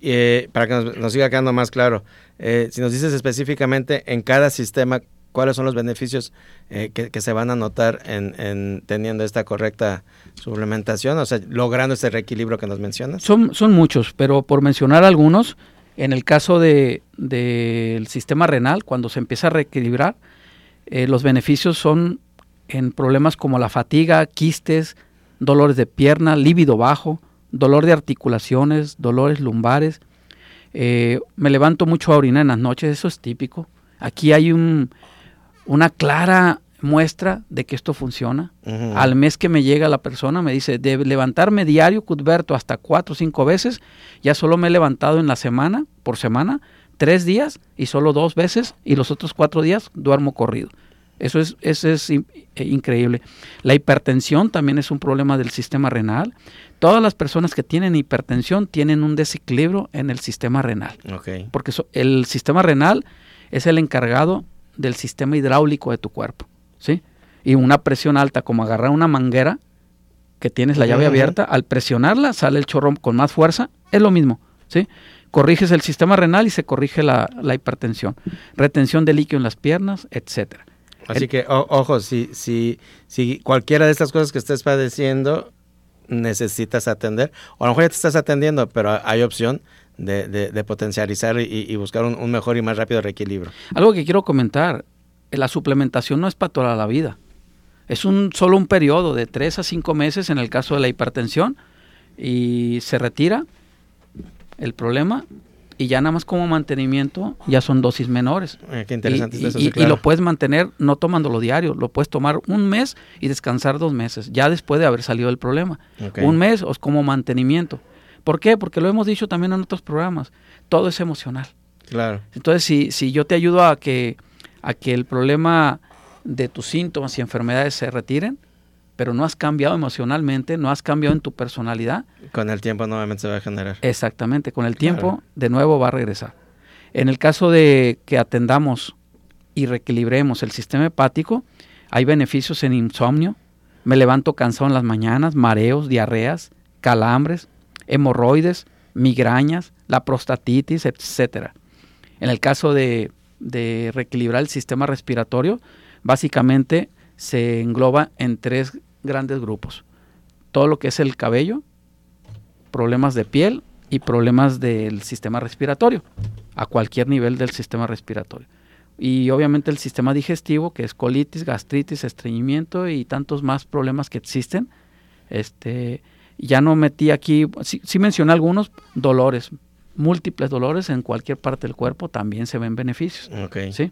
Eh, para que nos, siga quedando más claro, eh, si nos dices específicamente en cada sistema, ¿cuáles son los beneficios eh, que, se van a notar en, teniendo esta correcta suplementación? O sea, logrando este reequilibrio que nos mencionas. Son, son muchos, pero por mencionar algunos, en el caso del de, sistema renal, cuando se empieza a reequilibrar, eh, los beneficios son en problemas como la fatiga, quistes, dolores de pierna, líbido bajo, dolor de articulaciones, dolores lumbares. Eh, me levanto mucho a orinar en las noches, eso es típico. Aquí hay un, una clara muestra de que esto funciona. Al mes que me llega la persona me dice, de levantarme diario, Cudberto, hasta cuatro o cinco veces, ya solo me he levantado en la semana, por semana, tres días y solo dos veces y los otros cuatro días duermo corrido. Eso es, eso es eh, increíble. La hipertensión también es un problema del sistema renal. Todas las personas que tienen hipertensión tienen un desequilibrio en el sistema renal. Porque el sistema renal es el encargado del sistema hidráulico de tu cuerpo. ¿sí? Y una presión alta, como agarrar una manguera, que tienes la llave abierta, al presionarla sale el chorro con más fuerza, es lo mismo, ¿sí? Corriges el sistema renal y se corrige la, la hipertensión, retención de líquido en las piernas, etcétera. Así El- que, o- ojo, si, si, si cualquiera de estas cosas que estés padeciendo necesitas atender, o a lo mejor ya te estás atendiendo, pero hay opción de, de- de potencializar y, y buscar un, un mejor y más rápido reequilibrio. Algo que quiero comentar, eh, la suplementación no es para toda la vida. Es un solo un periodo de 3 a 5 meses en el caso de la hipertensión y se retira el problema y ya nada más como mantenimiento ya son dosis menores. Eh, qué interesante y, eso, y- sí, y claro. lo puedes mantener no tomándolo diario, lo puedes tomar un mes y descansar dos meses, ya después de haber salido del problema. Un mes o es como mantenimiento. ¿Por qué? Porque lo hemos dicho también en otros programas, todo es emocional. Claro, Entonces, si, si yo te ayudo a que, a que el problema de tus síntomas y enfermedades se retiren, pero no has cambiado emocionalmente, no has cambiado en tu personalidad, con el tiempo nuevamente se va a generar. exactamente, con el tiempo Claro. de nuevo va a regresar. En el caso de que atendamos y reequilibremos el sistema hepático, hay beneficios en insomnio, me levanto cansado en las mañanas, mareos, diarreas, calambres, hemorroides, migrañas, la prostatitis, etcétera. En el caso de, de reequilibrar el sistema respiratorio, básicamente se engloba en tres grandes grupos. Todo lo que es el cabello, problemas de piel y problemas del sistema respiratorio, a cualquier nivel del sistema respiratorio. Y obviamente el sistema digestivo, que es colitis, gastritis, estreñimiento y tantos más problemas que existen. Este, ya no metí aquí, sí, sí mencioné algunos, dolores, múltiples dolores en cualquier parte del cuerpo, también se ven beneficios. Ok. ¿sí?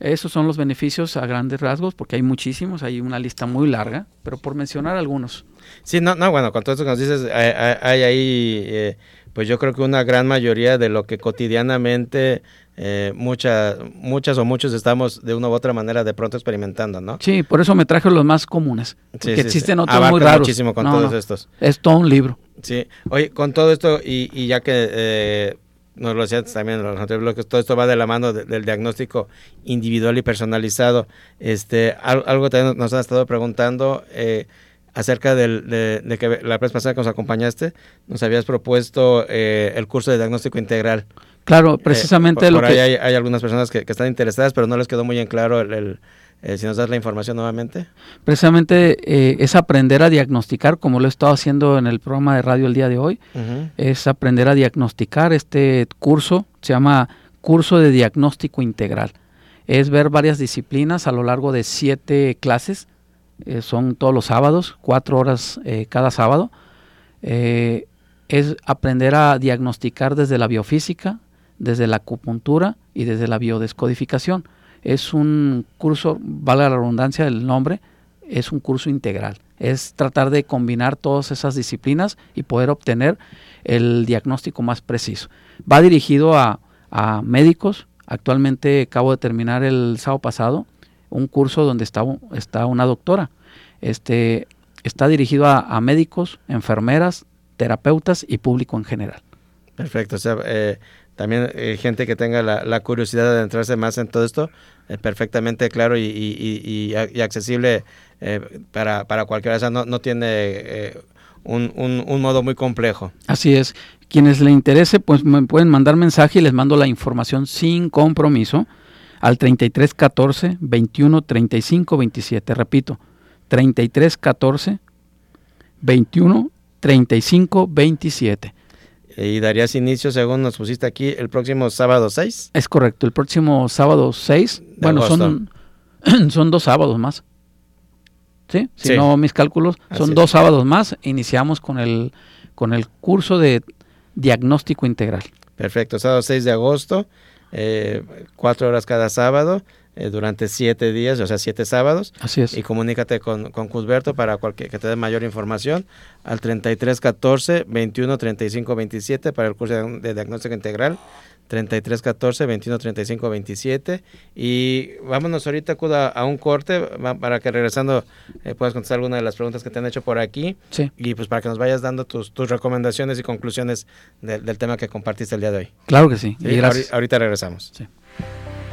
Esos son los beneficios a grandes rasgos, porque hay muchísimos, hay una lista muy larga, pero por mencionar algunos. Sí, no, no, bueno, con todo esto que nos dices, hay ahí, eh, pues yo creo que una gran mayoría de lo que cotidianamente eh, mucha- muchas o muchos estamos de una u otra manera de pronto experimentando, ¿no? Sí, por eso me traje los más comunes, Sí, existen otros Abarca muy raros. muchísimo con No, todos no, estos. Es todo un libro. Sí, oye, con todo esto, y, y ya que eh, nos lo decías también en los anteriores bloques, todo esto va de la mano de- del diagnóstico individual y personalizado. Este, al- algo también nos han estado preguntando eh, acerca del, de, de que la vez pasada que nos acompañaste, nos habías propuesto eh, el curso de diagnóstico integral. Claro, precisamente Eh, por, lo por que... ahí hay, hay algunas personas que, que están interesadas, pero no les quedó muy en claro el, el, eh, si nos das la información nuevamente. Precisamente eh, es aprender a diagnosticar, como lo he estado haciendo en el programa de radio el día de hoy, es aprender a diagnosticar. Este curso se llama Curso de Diagnóstico Integral. Es ver varias disciplinas a lo largo de siete clases. eh, son todos los sábados, cuatro horas eh, cada sábado. Eh, es aprender a diagnosticar desde la biofísica, desde la acupuntura y desde la biodescodificación. Es un curso, vale la redundancia del nombre, es un curso integral. Es tratar de combinar todas esas disciplinas y poder obtener el diagnóstico más preciso. Va dirigido a, a médicos. Actualmente acabo de terminar el sábado pasado un curso donde está, está una doctora. Este, está dirigido a, a médicos, enfermeras, terapeutas y público en general. Perfecto, o sea, eh, también eh, gente que tenga la, la curiosidad de adentrarse más en todo esto, eh, perfectamente claro y, y- y- y accesible eh, para, para cualquiera, o sea, no, no tiene eh, un, un- un modo muy complejo. Así es. Quienes le interese, pues me pueden mandar mensaje y les mando la información sin compromiso al 33 14 21 35 27. Repito, 33 14 21 35 27. Y darías inicio, según nos pusiste aquí, el próximo sábado 6. Es correcto. El próximo sábado 6. De Bueno, son, son dos sábados más. ¿Sí? Si Sí. no mis cálculos, son Así es. dos sábados más. Iniciamos con el, con el curso de diagnóstico integral. Perfecto, sábado 6 de agosto, eh, cuatro horas cada sábado, eh, durante siete días, o sea, siete sábados. Así es. y comunícate con, con Cusberto para cualquier, que te dé mayor información al 33 14 21 35 27 para el curso de, de diagnóstico integral 33 14 21 35 27 y vámonos ahorita Cuda, a un corte para que regresando eh, puedas contestar alguna de las preguntas que te han hecho por aquí Sí, y pues para que nos vayas dando tus, tus recomendaciones y conclusiones del- del tema que compartiste el día de hoy. claro que sí. ¿sí? Y gracias. Ahori- ahorita regresamos. Sí.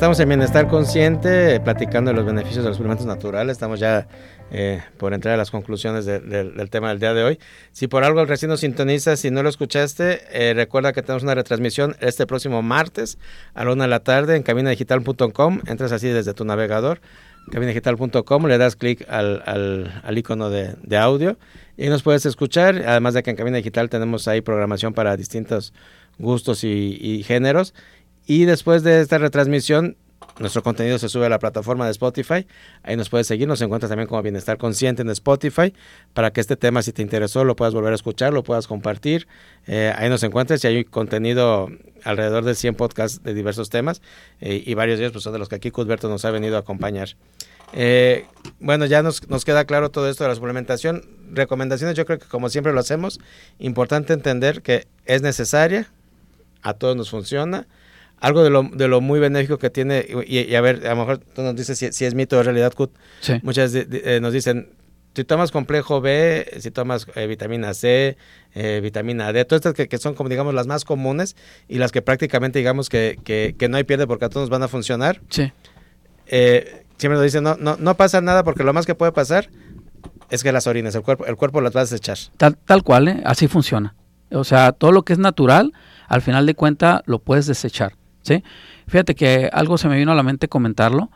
Estamos en Bienestar Consciente, platicando de los beneficios de los suplementos naturales. Estamos ya eh, por entrar a las conclusiones del tema del día de hoy. Si por algo recién nos sintonizas, si no lo escuchaste, eh, recuerda que tenemos una retransmisión este próximo martes a la una de la tarde en cabinadigital.com. Entras así desde tu navegador, cabinadigital.com, le das clic al, al, icono de, audio y nos puedes escuchar. Además de que en Cabina Digital tenemos ahí programación para distintos gustos y, y géneros. Y después de esta retransmisión, nuestro contenido se sube a la plataforma de Spotify. Ahí nos puedes seguir. Nos encuentras también como Bienestar Consciente en Spotify. Para que este tema, si te interesó, lo puedas volver a escuchar, lo puedas compartir. Eh, ahí nos encuentres y hay contenido alrededor de 100 podcasts de diversos temas. Eh, y varios de ellos pues, son de los que aquí Cudberto nos ha venido a acompañar. Eh, bueno, ya nos, nos queda claro todo esto de la suplementación. Recomendaciones, yo creo que como siempre lo hacemos, importante entender que es necesaria, a todos nos funciona algo de lo, de lo muy benéfico que tiene, y, a ver, a lo mejor tú nos dices si, es mito o realidad, Kut. Muchas eh, nos dicen, si tomas complejo B, si tomas eh, vitamina C, eh, vitamina D, todas estas que, son como digamos las más comunes y las que prácticamente digamos que, que, no hay pierde porque a todos van a funcionar. Sí. siempre nos dicen, no, no, no pasa nada porque lo más que puede pasar es que las orines, el cuerpo, el cuerpo las va a desechar. Tal, tal cual, así funciona. O sea, todo lo que es natural, al final de cuenta lo puedes desechar. ¿Sí? Fíjate que algo se me vino a la mente comentarlo,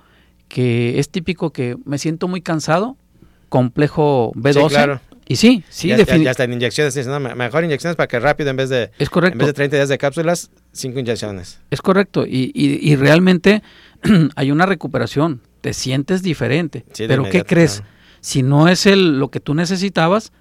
que es típico que me siento muy cansado, complejo B12. Y sí, sí, ya está en inyecciones, mejor inyecciones para que rápido en vez de es correcto. en vez de 30 días de cápsulas, 5 inyecciones. Es correcto y, y, realmente hay una recuperación, te sientes diferente. pero ¿qué crees? Si no es el, lo que tú necesitabas,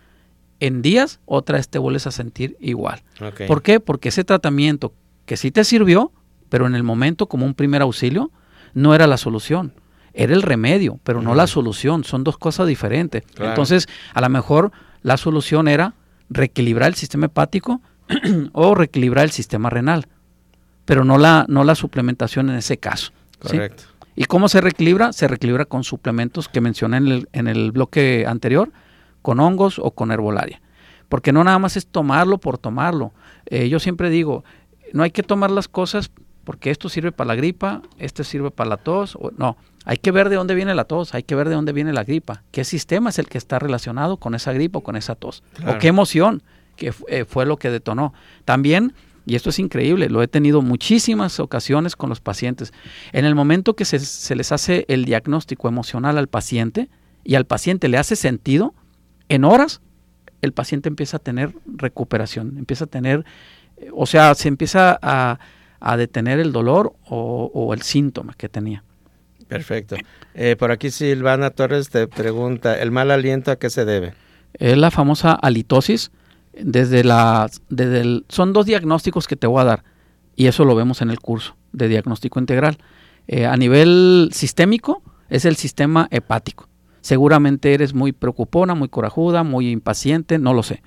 en días otra vez te vuelves a sentir igual. ¿Por qué? Porque ese tratamiento que sí te sirvió, pero en el momento como un primer auxilio no era la solución. Era el remedio, pero no la solución. Son dos cosas diferentes. Entonces, a lo mejor la solución era reequilibrar el sistema hepático o reequilibrar el sistema renal, pero no la, no la suplementación en ese caso. Correcto. ¿Y cómo se reequilibra? Se reequilibra con suplementos que mencioné en el, en el bloque anterior, con hongos o con herbolaria. Porque no nada más es tomarlo por tomarlo. Eh, yo siempre digo, no hay que tomar las cosas porque esto sirve para la gripa, esto sirve para la tos. no, hay que ver de dónde viene la tos, hay que ver de dónde viene la gripa, qué sistema es el que está relacionado con esa gripa o con esa tos, o qué emoción que eh, fue lo que detonó. También, y esto es increíble, lo he tenido muchísimas ocasiones con los pacientes, en el momento que se, se les hace el diagnóstico emocional al paciente y al paciente le hace sentido, en horas el paciente empieza a tener recuperación, empieza a tener, eh, o sea, se empieza a a detener el dolor o, el síntoma que tenía. Perfecto. Eh, por aquí Silvana Torres te pregunta, ¿el mal aliento a qué se debe? Es la famosa halitosis. Desde la, desde son dos diagnósticos que te voy a dar y eso lo vemos en el curso de diagnóstico integral. Eh, a nivel sistémico es el sistema hepático. Seguramente eres muy preocupona, muy corajuda, muy impaciente, no lo sé.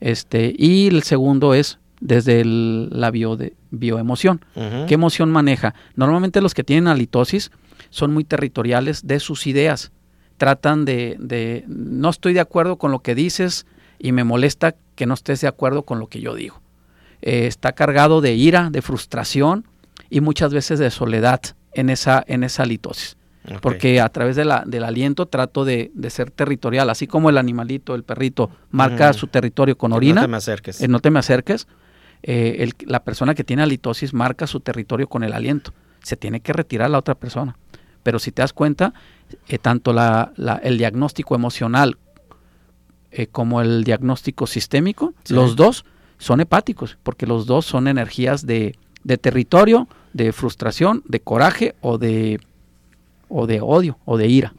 Este, y el segundo es desde la bio de, bioemoción. ¿Qué emoción maneja? Normalmente los que tienen halitosis son muy territoriales de sus ideas. Tratan de, de, no estoy de acuerdo con lo que dices y me molesta que no estés de acuerdo con lo que yo digo. Eh, está cargado de ira, de frustración y muchas veces de soledad en esa, en esa halitosis. Porque a través de la, del aliento trato de, ser territorial, así como el animalito, el perrito, marca su territorio con orina. No te me acerques. Eh, no te me acerques eh, la persona que tiene halitosis marca su territorio con el aliento. Se tiene que retirar la otra persona. Pero si te das cuenta, eh, tanto el diagnóstico emocional eh, como el diagnóstico sistémico, los dos son hepáticos, porque los dos son energías de, territorio, de frustración, de coraje o de, o de odio o de ira.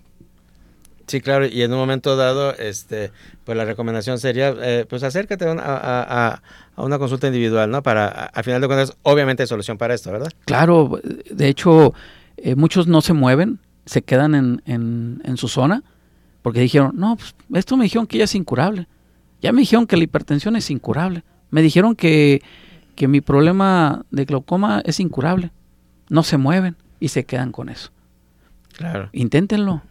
Sí, claro, y en un momento dado, este, pues la recomendación sería, eh, pues acércate a, a, a, una consulta individual, ¿no? Para, al final de cuentas, obviamente hay solución para esto, ¿verdad? Claro, de hecho, eh, muchos no se mueven, se quedan en, en, en, su zona, porque dijeron, no, pues esto me dijeron que ya es incurable, ya me dijeron que la hipertensión es incurable, me dijeron que, que mi problema de glaucoma es incurable, no se mueven y se quedan con eso. Claro. Inténtenlo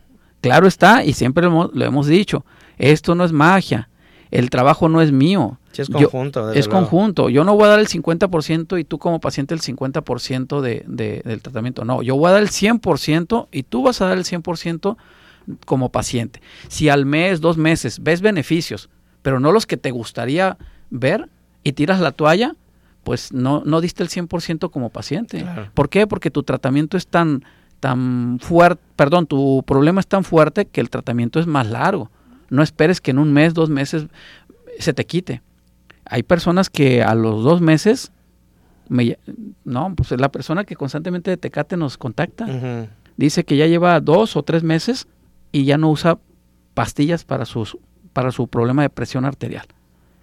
Claro está, y siempre lo hemos, dicho, esto no es magia, el trabajo no es mío. es conjunto. es conjunto. Yo no voy a dar el 50% y tú como paciente el 50% de, de, del tratamiento. No, yo voy a dar el 100% y tú vas a dar el 100% como paciente. Si al mes, dos meses, ves beneficios, pero no los que te gustaría ver y tiras la toalla, pues no, no diste el 100% como paciente. ¿Por qué? Porque tu tratamiento es tan tan fuerte, perdón, tu problema es tan fuerte que el tratamiento es más largo. No esperes que en un mes, dos meses se te quite. Hay personas que a los dos meses, me, no, pues la persona que constantemente de Tecate nos contacta, dice que ya lleva dos o tres meses y ya no usa pastillas para, sus, para su problema de presión arterial.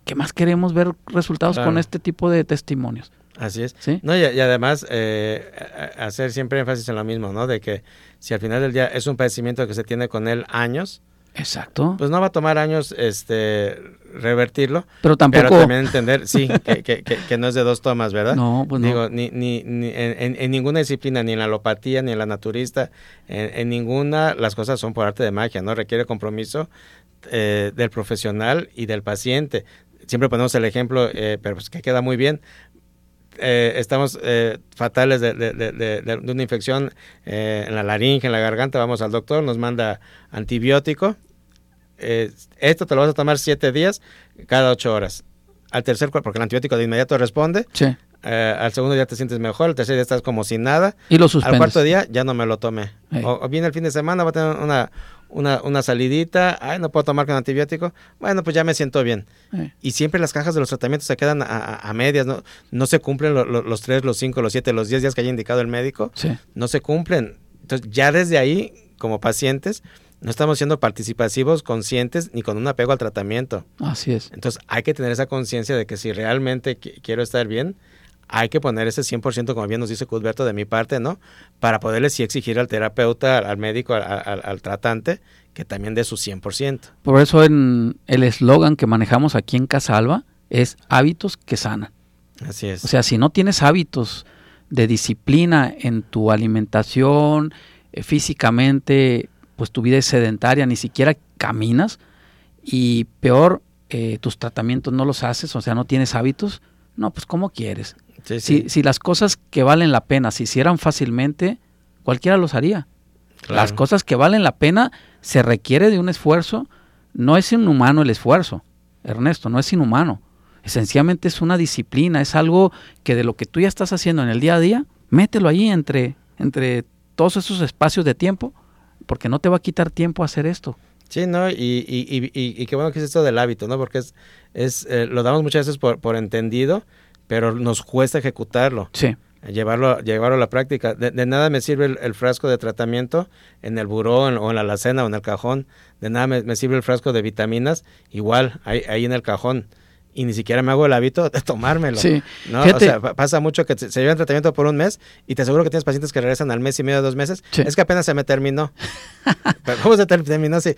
¿Qué más queremos ver resultados con este tipo de testimonios? Así es. No, y, además eh, hacer siempre énfasis en lo mismo, ¿no? De que si al final del día es un padecimiento que se tiene con él años, Exacto. Pues no va a tomar años este revertirlo. Pero tampoco. Pero también entender, sí, que, que, que, no es de dos tomas, ¿verdad? No, pues no. Digo, ni, ni, ni en, ninguna disciplina, ni en la alopatía, ni en la naturista, en, ninguna las cosas son por arte de magia, ¿no? Requiere compromiso eh, del profesional y del paciente. Siempre ponemos el ejemplo, eh, pero pues que queda muy bien. Eh, estamos eh, fatales de, una infección eh, en la laringe, en la garganta, vamos al doctor, nos manda antibiótico. esto te lo vas a tomar siete días cada ocho horas. Al tercer porque el antibiótico de inmediato responde. Sí. al segundo día te sientes mejor, al tercer día estás como sin nada. Y lo suspendes. Al cuarto día ya no me lo tomé. O, viene el fin de semana, va a tener una, una, una, salidita, ay, no puedo tomar con antibiótico, bueno, pues ya me siento bien. Y siempre las cajas de los tratamientos se quedan a, medias, ¿no? No se cumplen los tres, los cinco, los siete, los diez días que haya indicado el médico. No se cumplen. Entonces, ya desde ahí, como pacientes, no estamos siendo participativos, conscientes, ni con un apego al tratamiento. Así es. Entonces, hay que tener esa conciencia de que si realmente quiero estar bien, hay que poner ese 100%, como bien nos dice Cudberto, de mi parte, ¿no? Para poderle sí exigir al terapeuta, al, médico, al, tratante, que también dé su 100%. Por eso en el eslogan que manejamos aquí en Casalva es hábitos que sanan. Así es. O sea, si no tienes hábitos de disciplina en tu alimentación, eh, físicamente, pues tu vida es sedentaria, ni siquiera caminas, y peor, eh, tus tratamientos no los haces, o sea, no tienes hábitos, no, pues ¿cómo quieres? Si, si, las cosas que valen la pena se hicieran fácilmente, cualquiera los haría. Las cosas que valen la pena se requiere de un esfuerzo. No es inhumano el esfuerzo, Ernesto, no es inhumano. Esencialmente es una disciplina, es algo que de lo que tú ya estás haciendo en el día a día, mételo ahí entre, entre todos esos espacios de tiempo, porque no te va a quitar tiempo hacer esto. Sí, ¿no? Y, y, y, y, qué bueno que es esto del hábito, ¿no? Porque es, es eh, lo damos muchas veces por, por entendido, pero nos cuesta ejecutarlo. Sí. Llevarlo, llevarlo a la práctica. De, nada me sirve el, frasco de tratamiento en el buró o en la alacena o en el cajón. De nada me, sirve el frasco de vitaminas, igual, ahí, ahí en el cajón y ni siquiera me hago el hábito de tomármelo. Sí. ¿no? O sea, pasa mucho que se llevan tratamiento por un mes y te aseguro que tienes pacientes que regresan al mes y medio, dos meses. Es que apenas se me terminó. ¿Cómo se terminó? Si,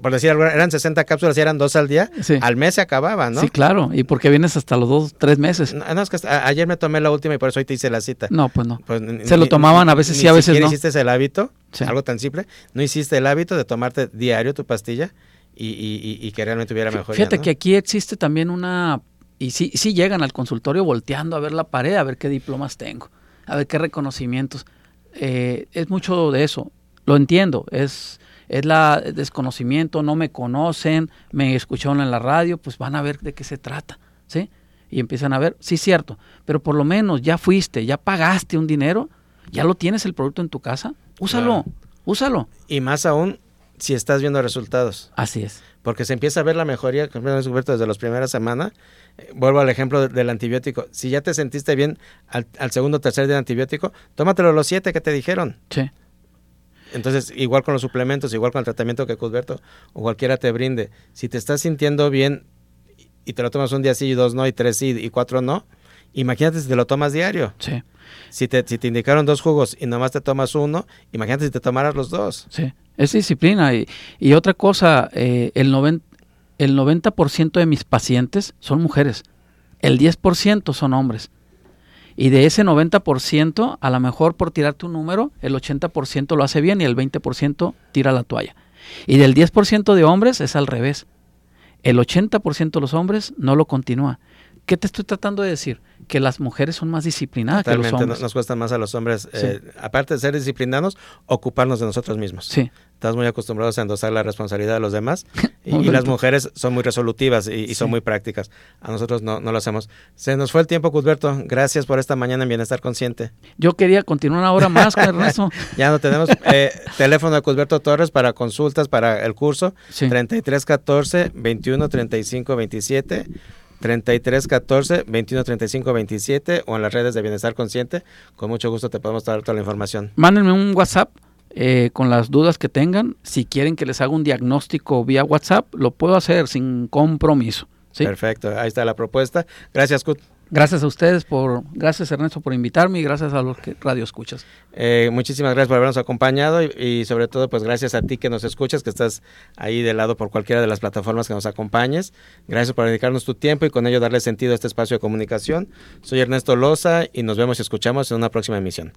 por decir algo, eran 60 cápsulas y eran dos al día, al mes se acababa, ¿no? Sí, claro. ¿Y por qué vienes hasta los dos, tres meses? No, es que ayer me tomé la última y por eso hoy te hice la cita. No, pues no. Pues se lo tomaban a veces sí, a veces no. hiciste el hábito, algo tan simple, no hiciste el hábito de tomarte diario tu pastilla y, y, y que realmente hubiera mejoría. Fíjate que aquí existe también una, y sí, sí llegan al consultorio volteando a ver la pared, a ver qué diplomas tengo, a ver qué reconocimientos. Eh, es mucho de eso, lo entiendo, es, es la desconocimiento, no me conocen, me escucharon en la radio, pues van a ver de qué se trata, ¿sí? Y empiezan a ver, sí, cierto, pero por lo menos ya fuiste, ya pagaste un dinero, ya lo tienes el producto en tu casa, úsalo, úsalo. Y más aún, si estás viendo resultados. Así es. Porque se empieza a ver la mejoría, como hemos descubierto desde las primeras semanas. Eh, vuelvo al ejemplo del antibiótico. Si ya te sentiste bien al, segundo o tercer día de antibiótico, tómatelo los siete que te dijeron. Sí. Entonces, igual con los suplementos, igual con el tratamiento que Cusberto o cualquiera te brinde, si te estás sintiendo bien y te lo tomas un día sí y dos no y tres sí y cuatro no, imagínate si te lo tomas diario. Sí. Si te, si te indicaron dos jugos y nomás te tomas uno, imagínate si te tomaras los dos. Sí, es disciplina. Y, otra cosa, eh, el, noven, el 90% de mis pacientes son mujeres, el 10% son hombres. Y de ese 90%, a lo mejor por tirarte un número, el 80% lo hace bien y el 20% tira la toalla. Y del 10% de hombres es al revés. El 80% de los hombres no lo continúa. ¿Qué te estoy tratando de decir? Que las mujeres son más disciplinadas que los Totalmente, hombres. no- nos cuesta más a los hombres, Sí. eh, aparte de ser disciplinados, ocuparnos de nosotros mismos. Sí, Estás muy acostumbrados a endosar la responsabilidad de los demás y, las mujeres son muy resolutivas y, y son muy prácticas. A nosotros no, no lo hacemos. Se nos fue el tiempo, Cusberto. Gracias por esta mañana en Bienestar Consciente. yo quería continuar ahora más con Ernesto. Ya no tenemos eh, teléfono de Cusberto Torres para consultas para el curso. Sí. 33 14 21 35 27. 33 14 21 35 27 o en las redes de Bienestar Consciente. Con mucho gusto te podemos dar toda la información. Mándenme un WhatsApp eh, con las dudas que tengan. Si quieren que les haga un diagnóstico vía WhatsApp, lo puedo hacer sin compromiso. ¿sí? Perfecto, ahí está la propuesta. Gracias, Cut. Gracias a ustedes por, gracias Ernesto por invitarme y gracias a los que radio escuchas. Eh, muchísimas gracias por habernos acompañado y, y sobre todo pues gracias a ti que nos escuchas, que estás ahí de lado por cualquiera de las plataformas que nos acompañes. Gracias por dedicarnos tu tiempo y con ello darle sentido a este espacio de comunicación. Soy Ernesto Loza y nos vemos y escuchamos en una próxima emisión.